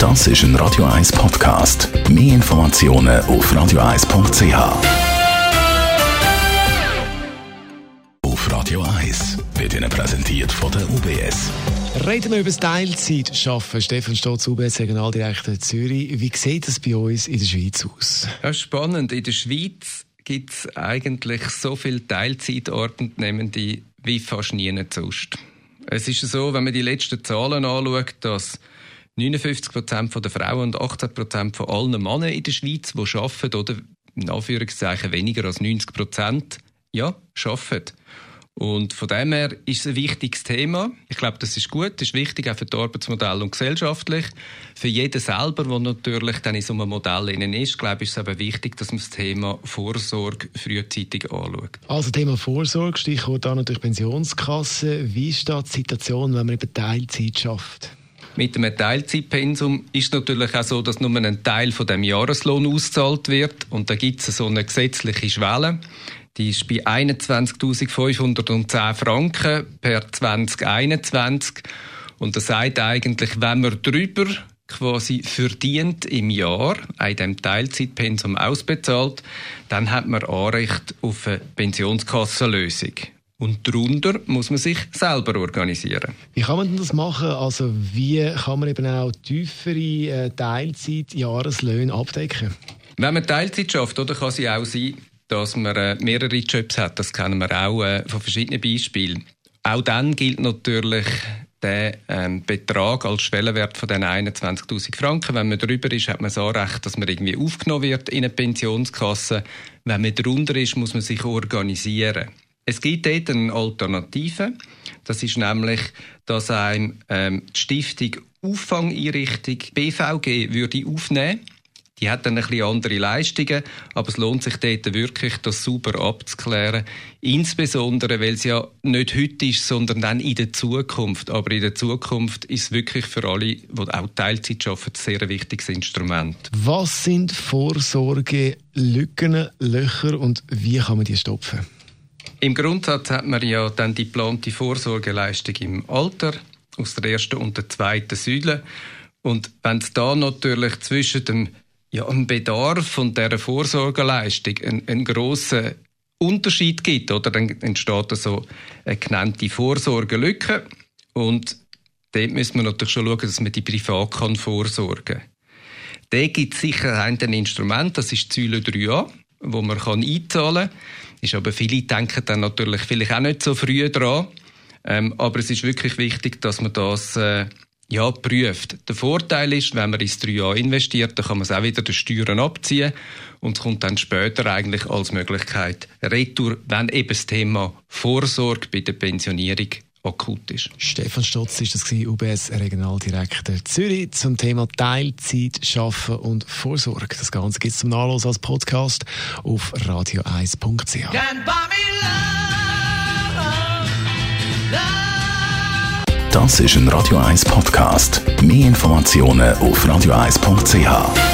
Das ist ein Radio 1 Podcast. Mehr Informationen auf radio1.ch. Auf Radio 1 wird Ihnen präsentiert von der UBS. Reden wir über das Teilzeitschaffen. Stefan Stotz, UBS Regionaldirektor Zürich. Wie sieht das bei uns in der Schweiz aus? Ja, spannend. In der Schweiz gibt es eigentlich so viele Teilzeitartnehmende wie fast nie sonst. Es ist so, wenn man die letzten Zahlen anschaut, dass 59 Prozent der Frauen und 18 Prozent von allen Männern in der Schweiz, die arbeiten, oder in Anführungszeichen weniger als 90 Prozent, ja, arbeiten. Und von dem her ist es ein wichtiges Thema. Ich glaube, das ist gut, das ist wichtig auch für das Arbeitsmodell und gesellschaftlich. Für jeden selber, der natürlich dann in so einem Modell ist, glaube ich, ist es aber wichtig, dass man das Thema Vorsorge frühzeitig anschaut. Also Thema Vorsorge, Stichwort da natürlich Pensionskasse. Wie ist da die Situation, wenn man eben Teilzeit schafft? Mit dem Teilzeitpensum ist es natürlich auch so, dass nur ein Teil von dem Jahreslohn ausgezahlt wird und da gibt es so eine gesetzliche Schwelle. Die ist bei 21.510 Franken per 2021 und das sagt eigentlich, wenn man drüber quasi verdient im Jahr, in dem Teilzeitpensum ausbezahlt, dann hat man Anrecht auf eine Pensionskassenlösung. Und darunter muss man sich selber organisieren. Wie kann man das machen? Also wie kann man eben auch tiefere äh, Teilzeit-Jahreslöhne abdecken? Wenn man Teilzeit schafft, oder, kann es auch sein, dass man äh, mehrere Jobs hat. Das kennen wir auch äh, von verschiedenen Beispielen. Auch dann gilt natürlich der ähm, Betrag als Schwellenwert von den 21.000 Franken. Wenn man darüber ist, hat man das Anrecht, dass man irgendwie aufgenommen wird in eine Pensionskasse. Wenn man darunter ist, muss man sich organisieren. Es gibt dort eine Alternative. Das ist nämlich, dass einem ähm, die Stiftung Auffangeinrichtung BVG würde aufnehmen die hat dann ein bisschen andere Leistungen, aber es lohnt sich dort wirklich, das sauber abzuklären. Insbesondere, weil es ja nicht heute ist, sondern dann in der Zukunft. Aber in der Zukunft ist es wirklich für alle, die auch Teilzeit arbeiten, ein sehr wichtiges Instrument. Was sind Vorsorgelücken, Löcher und wie kann man die stopfen? Im Grundsatz hat man ja dann die geplante Vorsorgeleistung im Alter aus der ersten und der zweiten Säule. Und wenn es da natürlich zwischen dem ja, dem Bedarf von dieser Vorsorgeleistung einen, einen grossen Unterschied gibt, oder dann entsteht so eine genannte Vorsorgelücke. Und dort müssen wir natürlich schon schauen, dass man die privat kann vorsorgen kann. Da gibt es sicher ein Instrument, das ist die Säule 3a, wo man kann einzahlen kann. Ist aber viele denken dann natürlich vielleicht auch nicht so früh dran. Ähm, aber es ist wirklich wichtig, dass man das äh, ja, prüft. Der Vorteil ist, wenn man ins 3 investiert, dann kann man es auch wieder den Steuern abziehen und es kommt dann später eigentlich als Möglichkeit retour, wenn eben das Thema Vorsorge bei der Pensionierung akut ist. Stefan Stotz ist das UBS Regionaldirektor Zürich zum Thema Teilzeit, Schaffen und Vorsorge. Das Ganze gibt es zum Nachlesen als Podcast auf radio1.ch. Das ist ein Radio 1 Podcast. Mehr Informationen auf radio1.ch.